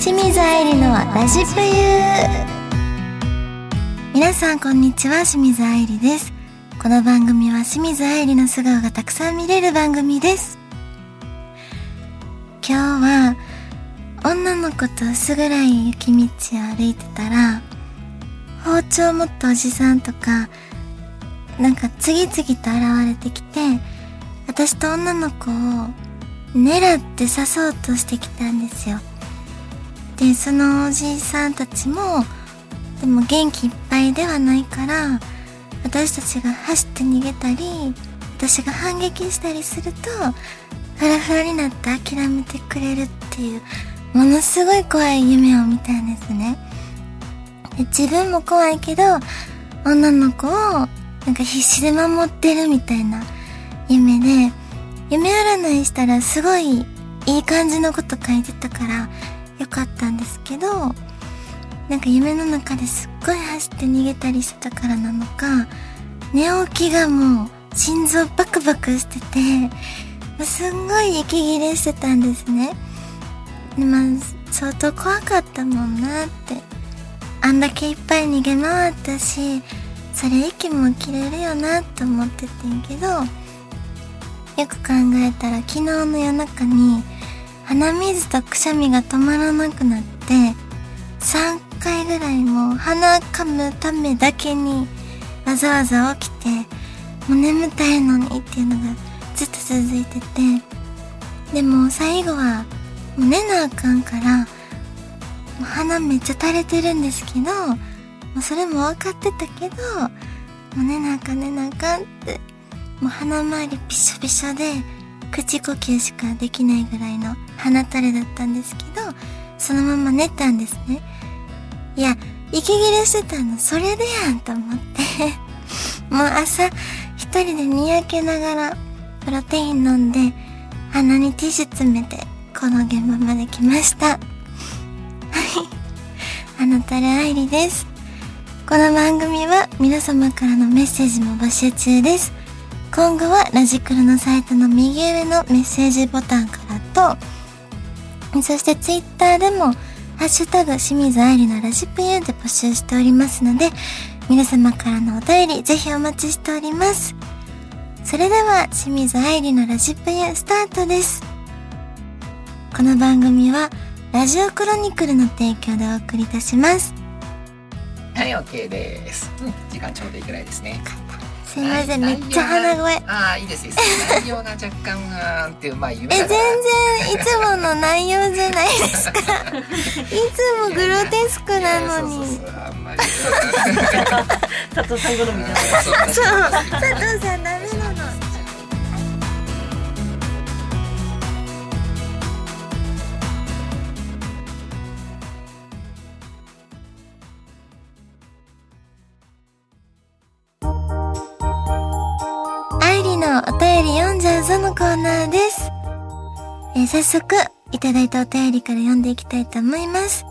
清水愛理のラジプユ皆さんこんにちは清水愛理です。この番組は清水愛理の素顔がたくさん見れる番組です。今日は女の子と薄暗い雪道を歩いてたら包丁を持ったおじさんとかなんか次々と現れてきて私と女の子を狙って刺そうとしてきたんですよ。でそのおじいさんたちもでも元気いっぱいではないから私たちが走って逃げたり私が反撃したりするとフラフラになって諦めてくれるっていうものすごい怖い夢を見たんですね。で自分も怖いけど女の子をなんか必死で守ってるみたいな夢で夢占いしたらすごいいい感じのこと書いてたからよかったんですけどなんか夢の中ですっごい走って逃げたりしてたからなのか寝起きがもう心臓バクバクしててすんごい息切れしてたんですね。でまあ相当怖かったもんなって。あんだけいっぱい逃げ回ったしそれ息も切れるよなって思っててんけどよく考えたら昨日の夜中に鼻水とくしゃみが止まらなくなって3回ぐらいもう鼻かむためだけにわざわざ起きてもう眠たいのにっていうのがずっと続いててでも最後はもう寝なあかんからもう鼻めっちゃ垂れてるんですけどもうそれも分かってたけどもう寝なあかん寝なあかんってもう鼻周りびしょびしょで口呼吸しかできないぐらいの鼻垂れだったんですけど、そのまま寝たんですね。いや、息切れしてたのそれでやんと思って もう朝一人でにやけながらプロテイン飲んで鼻にティッシュ詰めてこの現場まで来ました。はい。あなたら愛理です。この番組は皆様からのメッセージも募集中です。今後はラジクルのサイトの右上のメッセージボタンからと、そしてツイッターでも、ハッシュタグ清水愛理のラジプユで募集しておりますので、皆様からのお便りぜひお待ちしております。それでは清水愛理のラジプユスタートです。この番組はラジオクロニクルの提供でお送りいたします。はい、OK です。うん、時間ちょうどいいくらいですね。すいませんめっちゃ鼻声。ああいいですいいです。内容が若干あっていうまあ夢え全然いつもの内容じゃないですか。いつもグロテスクなのに。佐藤さん好みじゃな。い そう佐藤さんダメぞのコーナーです。えー、早速、いただいたお便りから読んでいきたいと思います。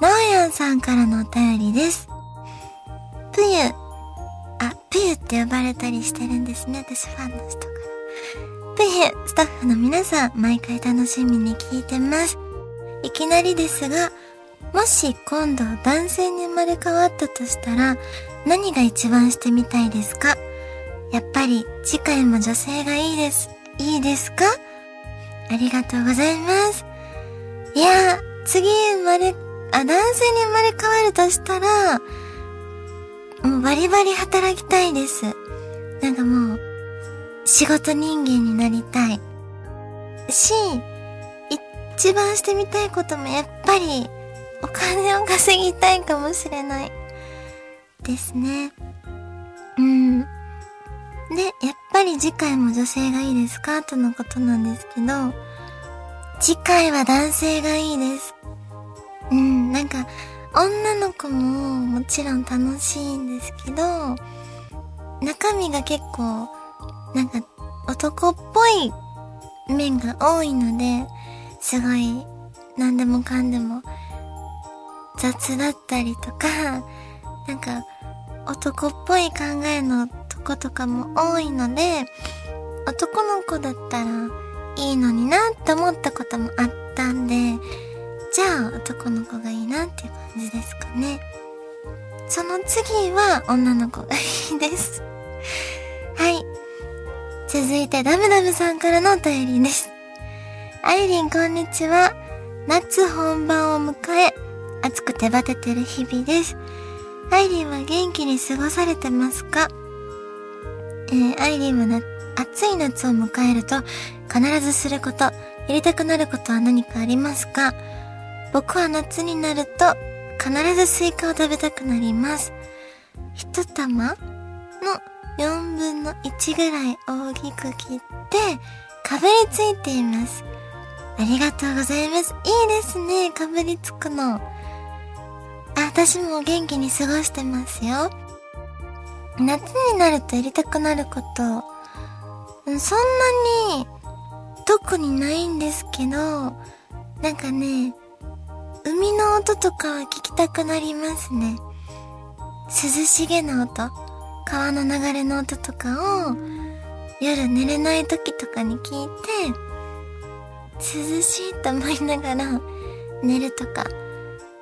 なおやんさんからのお便りです。ぷゆ、あ、ぷゆって呼ばれたりしてるんですね、私ファンの人から。ぷゆ、スタッフの皆さん、毎回楽しみに聞いてます。いきなりですが、もし今度男性に生まれ変わったとしたら、何が一番してみたいですか？やっぱり次回も女性がいいです。いいですか？ありがとうございます。いや、次生まれ、あ、男性に生まれ変わるとしたら、もうバリバリ働きたいです。なんかもう、仕事人間になりたい。し、一番してみたいこともやっぱり、お金を稼ぎたいかもしれない。ですね。うん。で、やっぱり次回も女性がいいですか？とのことなんですけど、次回は男性がいいです。うん、なんか、女の子ももちろん楽しいんですけど、中身が結構、なんか男っぽい面が多いので、すごい何でもかんでも雑だったりとか、なんか男っぽい考えの子とかも多いので、男の子だったらいいのになって思ったこともあったんで、じゃあ男の子がいいなっていう感じですかね。その次は女の子がいいです。はい。続いてダムダムさんからのお便りです。アイリンこんにちは。夏本番を迎え、暑くてバテてる日々です。アイリンは元気に過ごされてますか？ー、アイリンはな、暑い夏を迎えると必ずすること、やりたくなることは何かありますか？僕は夏になると必ずスイカを食べたくなります。一玉の4分の1ぐらい大きく切ってかぶりついています。ありがとうございます。いいですね、かぶりつくの。あ、私も元気に過ごしてますよ。夏になるとやりたくなること、そんなに特にないんですけど、なんかね、海の音とかは聞きたくなりますね。涼しげな音、川の流れの音とかを夜寝れない時とかに聞いて、涼しいと思いながら寝るとか。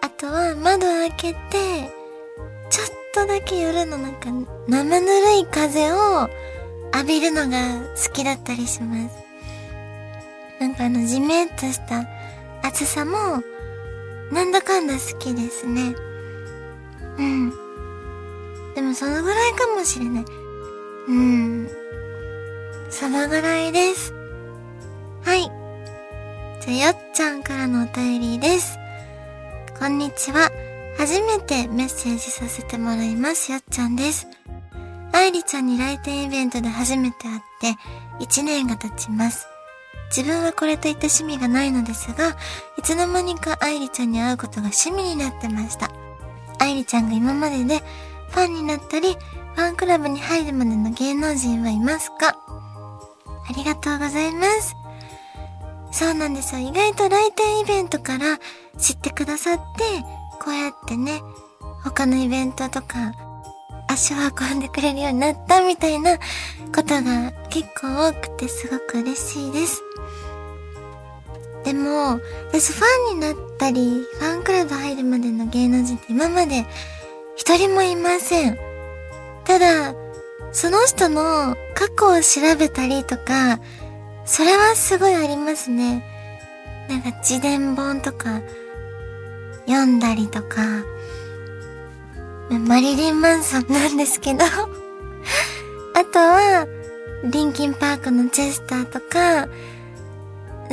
あとは窓開けて、ちょっとだけ夜のなんか生ぬるい風を浴びるのが好きだったりします。なんかあのじめっとした暑さもなんだかんだ好きですね。うん。でもそのぐらいかもしれない。うん。そのぐらいです。はい。じゃ、よっちゃんからのお便りです。こんにちは。初めてメッセージさせてもらいます。よっちゃんです。愛理ちゃんに来店イベントで初めて会って1年が経ちます。自分はこれといった趣味がないのですが、いつの間にか愛理ちゃんに会うことが趣味になってました。愛理ちゃんが今まででファンになったり、ファンクラブに入るまでの芸能人はいますか？ありがとうございます。そうなんですよ。意外と来店イベントから知ってくださって、こうやってね、他のイベントとか、足を運んでくれるようになったみたいなことが結構多くてすごく嬉しいです。でも、私ファンになったり、ファンクラブ入るまでの芸能人って今まで一人もいません。ただ、その人の過去を調べたりとか、それはすごいありますね。なんか自伝本とか読んだりとか、マリリン・マンソンなんですけど あとは、リンキンパークのチェスターとか、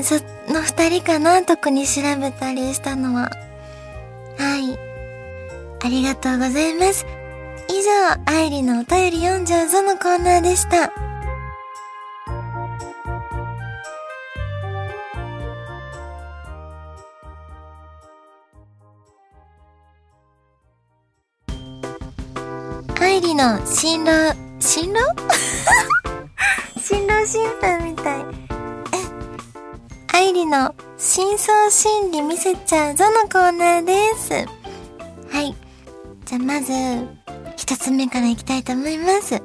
その二人かな特に調べたりしたのは。はい。ありがとうございます。以上、愛理のお便り読んじゃうぞのコーナーでした。愛理の新郎、新郎？新郎新婦みたい。え愛理の真相心理見せちゃうぞのコーナーです。はい。じゃあまず、一つ目からいきたいと思います。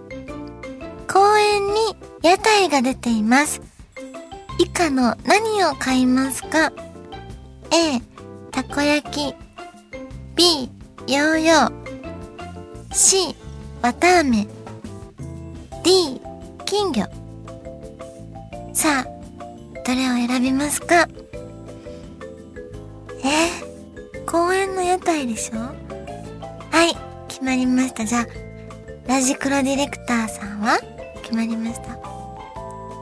公園に屋台が出ています。以下の何を買いますか ?A、たこ焼き。B、ヨーヨー。C、綿あめ。D、金魚。さあ、どれを選びますか？えー、公園の屋台でしょ？はい、決まりました。じゃあ、ラジクロディレクターさんは？決まりました。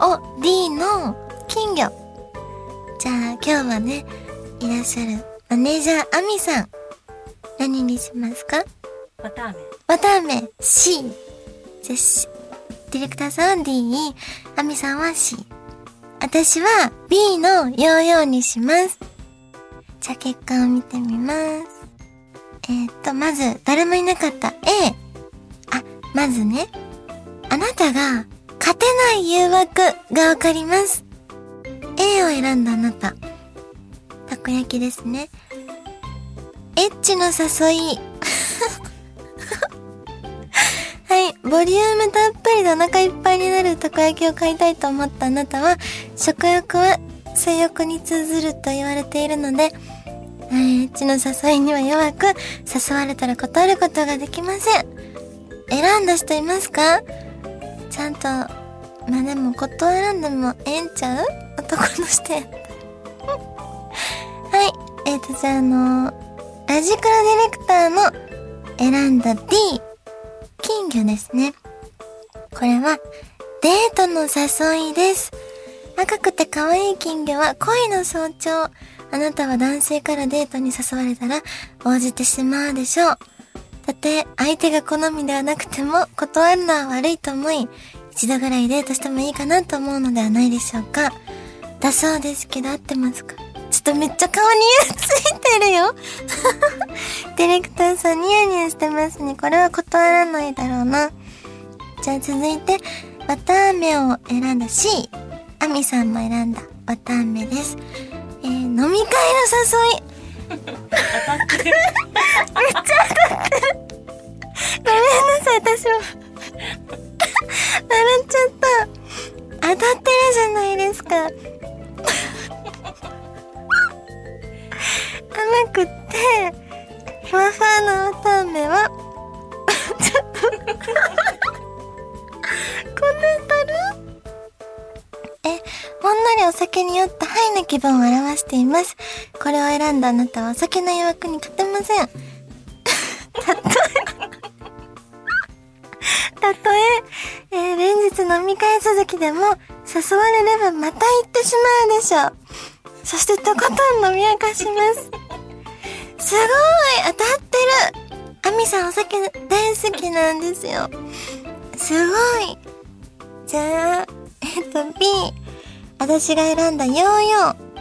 お、D の金魚。じゃあ、今日はね、いらっしゃるマネージャーアミさん。何にしますか？わたあめ。わたあめ C。じゃディレクターさんは D、アミさんは C。私は B のヨーヨーにします。じゃあ結果を見てみます。えー、っと、まず、誰もいなかった A。あ、まずね、あなたが勝てない誘惑がわかります。A を選んだあなた。たこ焼きですね。エッチの誘い。ボリュームたっぷりでお腹いっぱいになるたこ焼きを買いたいと思ったあなたは、食欲は性欲に通ずると言われているので、えー、エッチの誘いには弱く、誘われたら断ることができません。選んだ人いますか？ちゃんと、まあでも断らんでもええんちゃう？男の人やったら。はい。えっ、ー、と、じゃあ、あのラジクラディレクターの選んだ D、金魚ですね。これは、デートの誘いです。赤くて可愛い金魚は恋の象徴。あなたは男性からデートに誘われたら応じてしまうでしょう。たとえ相手が好みではなくても断るのは悪いと思い、一度ぐらいデートしてもいいかなと思うのではないでしょうか。だそうですけど合ってますか？とめっちゃ顔についてるよ ディレクターさんニヤニヤしてますね。これは断らないだろうな。じゃあ続いて、わたあめを選んだ C。あみさんも選んだわたあめです。えー、飲み会の誘い。だあなたはお酒の誘惑に勝てません。たとえ、たとえ、えー、連日飲み会続きでも誘われればまた行ってしまうでしょう。そしてとことん飲み明かします。すごい当たってるアミさんお酒大好きなんですよ。すごいじゃあ、えっと B。私が選んだヨーヨー。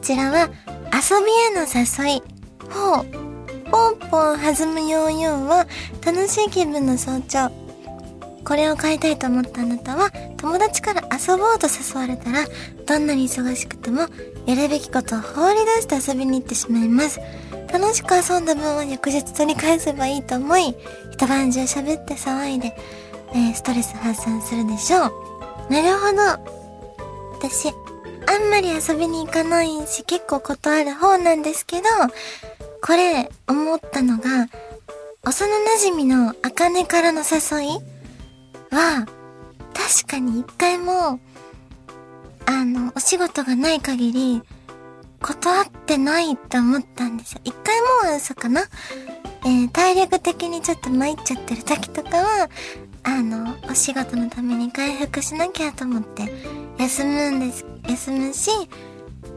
こちらは遊びへの誘い。ほう。ポンポン弾むヨーヨーは楽しい気分の象徴。これを買いたいと思ったあなたは友達から遊ぼうと誘われたらどんなに忙しくてもやるべきことを放り出して遊びに行ってしまいます。楽しく遊んだ分は翌日取り返せばいいと思い、一晩中喋って騒いで、えー、ストレス発散するでしょう。なるほど。私、んまり遊びに行かないし結構断る方なんですけど、これ思ったのが、幼馴染の茜からの誘いは、確かに一回も、あの、お仕事がない限り、断ってないって思ったんですよ。一回もは嘘かな？えー、体力的にちょっと参っちゃってる時とかは、あの、お仕事のために回復しなきゃと思って、休むんです、休むし、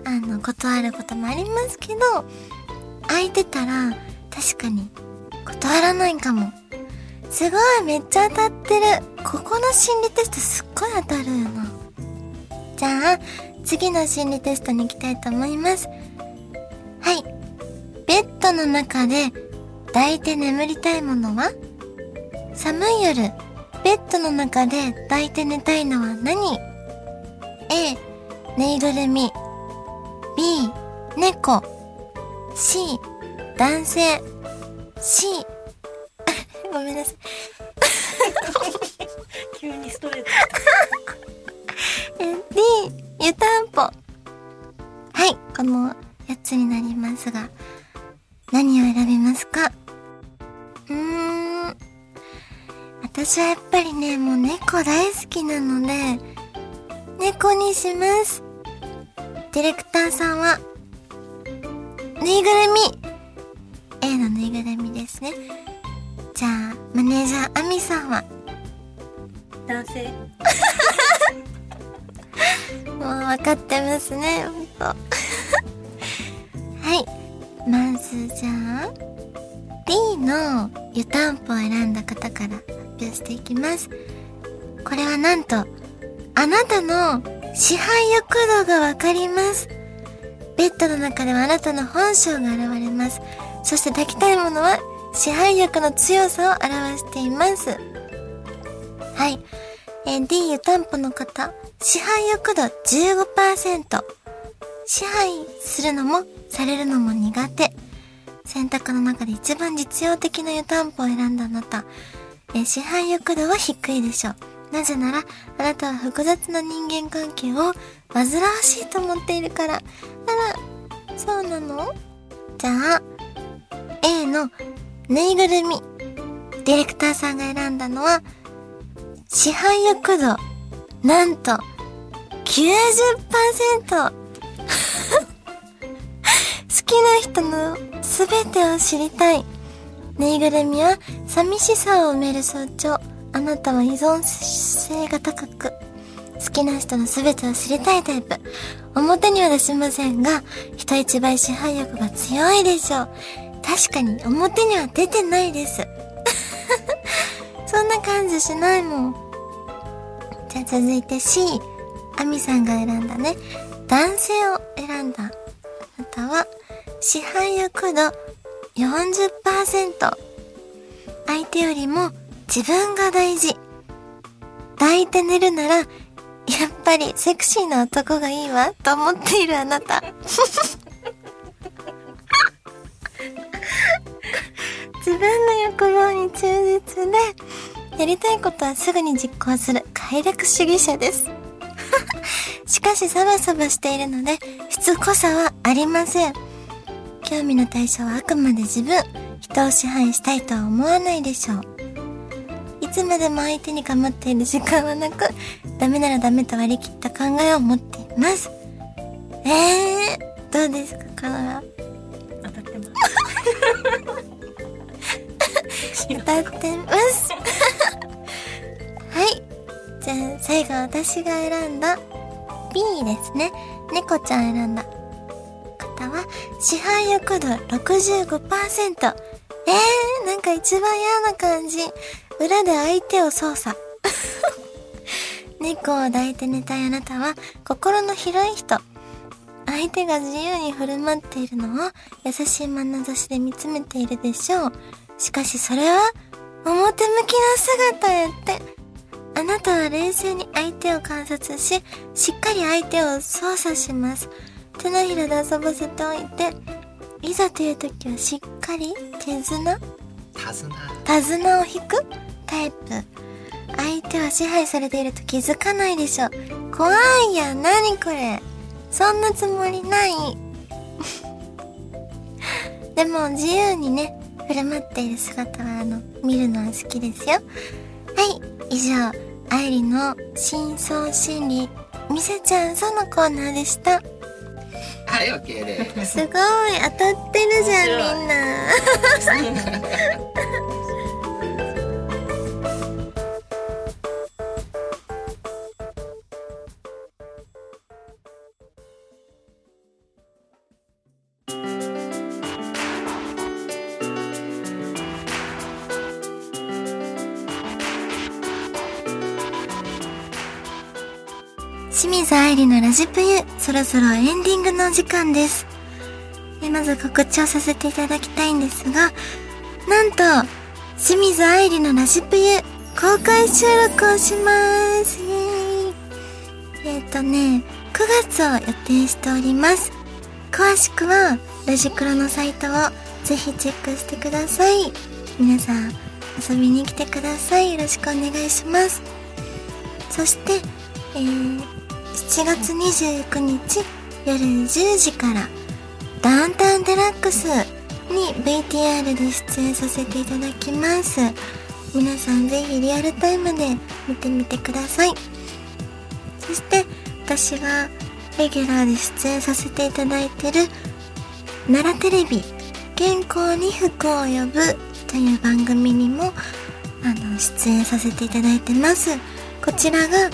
あの、断ることもありますけど、空いてたら、確かに、断らないかも。すごい、めっちゃ当たってる。ここの心理テストすっごい当たるよな。じゃあ、次の心理テストに行きたいと思います。はい。ベッドの中で抱いて眠りたいものは？寒い夜、ベッドの中で抱いて寝たいのは何 ?A、ぬいぐるみ。B、猫。C、男性。C、ごめんなさい。急にストレート。え、D、湯たんぽ。はい、この8つになりますが、何を選びますか？うーん。私はやっぱりね、もう猫大好きなので、猫にします。ディレクターさんは、ぬいぐるみ !A のぬいぐるみですね。じゃあ、マネージャーアミさんは？男性 もう分かってますね、ほんと。はい。まず、じゃあ、D の湯たんぽを選んだ方から発表していきます。これはなんと、あなたの支配欲度がわかります。ベッドの中ではあなたの本性が現れます。そして抱きたいものは支配欲の強さを表しています。はい。えー、D 湯たんぽの方、支配欲度15%。支配するのもされるのも苦手。選択の中で一番実用的な湯たんぽを選んだあなた。え、支配欲度は低いでしょう。なぜなら、あなたは複雑な人間関係を煩わしいと思っているから。あら、そうなの？じゃあ、A のぬいぐるみ。ディレクターさんが選んだのは、市販欲度、なんと、90%! 好きな人のすべてを知りたい。ぬいぐるみは寂しさを埋める象徴。あなたは依存性が高く、好きな人のすべてを知りたいタイプ。表には出しませんが、人一倍支配欲が強いでしょう。確かに表には出てないです。そんな感じしないもん。じゃあ続いて C。アミさんが選んだね。男性を選んだ。あなたは、支配欲度40%。相手よりも自分が大事。抱いて寝るなら、やっぱりセクシーな男がいいわ、と思っているあなた。自分の欲望に忠実で、やりたいことはすぐに実行する快楽主義者です。しかしサバサバしているので、しつこさはありません。興味の対象はあくまで自分、人を支配したいとは思わないでしょう。いつまでも相手に構っている時間はなく、ダメならダメと割り切った考えを持っています。えー、どうですか、カナラ。当たってます。歌ってます。はい。じゃあ、最後私が選んだ B ですね。猫ちゃん選んだ方は、支配欲度65%。えー、なんか一番嫌な感じ。裏で相手を操作。猫を抱いて寝たいあなたは、心の広い人。相手が自由に振る舞っているのを優しい眼差しで見つめているでしょう。しかしそれは表向きな姿へって。あなたは冷静に相手を観察し、しっかり相手を操作します。手のひらで遊ばせておいて、いざという時はしっかり手綱手綱。手綱を引く？タイプ。相手は支配されていると気づかないでしょ。怖いやん、なにこれ。そんなつもりない。でも自由にね、振る舞っている姿はあの、見るのは好きですよ。はい、以上、愛理の真相心理、みせちゃんそのコーナーでした。はい、OK です。すごい、当たってるじゃん、みんな。ジプユ、そろそろエンディングのお時間です。えまず告知をさせていただきたいんですが、なんと、清水愛理のラジプユ、公開収録をします。イエーイ。えっ、とね、9月を予定しております。詳しくは、ラジクロのサイトをぜひチェックしてください。皆さん、遊びに来てください。よろしくお願いします。そして、えー、7月29日夜10時からダウンタウンデラックスに VTR で出演させていただきます。皆さんぜひリアルタイムで見てみてください。そして私がレギュラーで出演させていただいてる奈良テレビ健康に福を呼ぶという番組にもあの出演させていただいてます。こちらが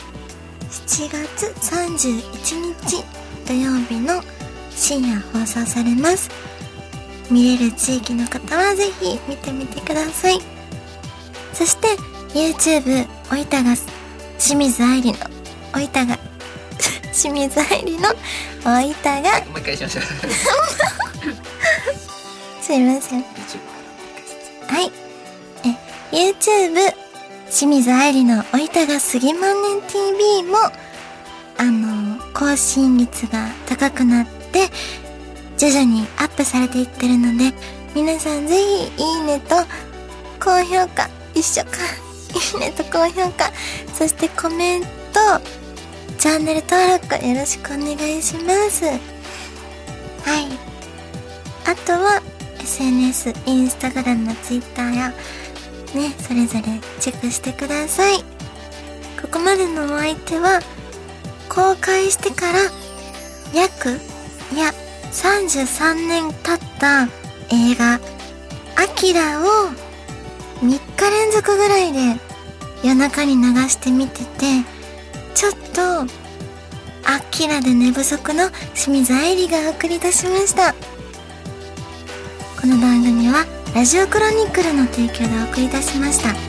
7月31日土曜日の深夜放送されます。見れる地域の方はぜひ見てみてください。そして YouTube おいたが清水愛理のおいたが 清水愛理のおいたがもう一回しましょう。すいません。はい。え、YouTube、清水愛理のおいたがすぎまんねん TV も、あの、更新率が高くなって、徐々にアップされていってるので、皆さんぜひ、いいねと、高評価、一緒か。いいねと高評価、そしてコメント、チャンネル登録よろしくお願いします。はい。あとは SNS、インスタグラム、ツイッターやね、それぞれチェックしてください。ここまでのお相手は公開してから約、いや、33年経った映画、アキラを3日連続ぐらいで夜中に流してみてて、ちょっと、アキラで寝不足の清水愛理が送り出しました。この番組はラジオクロニクルの提供でお送りいたしました。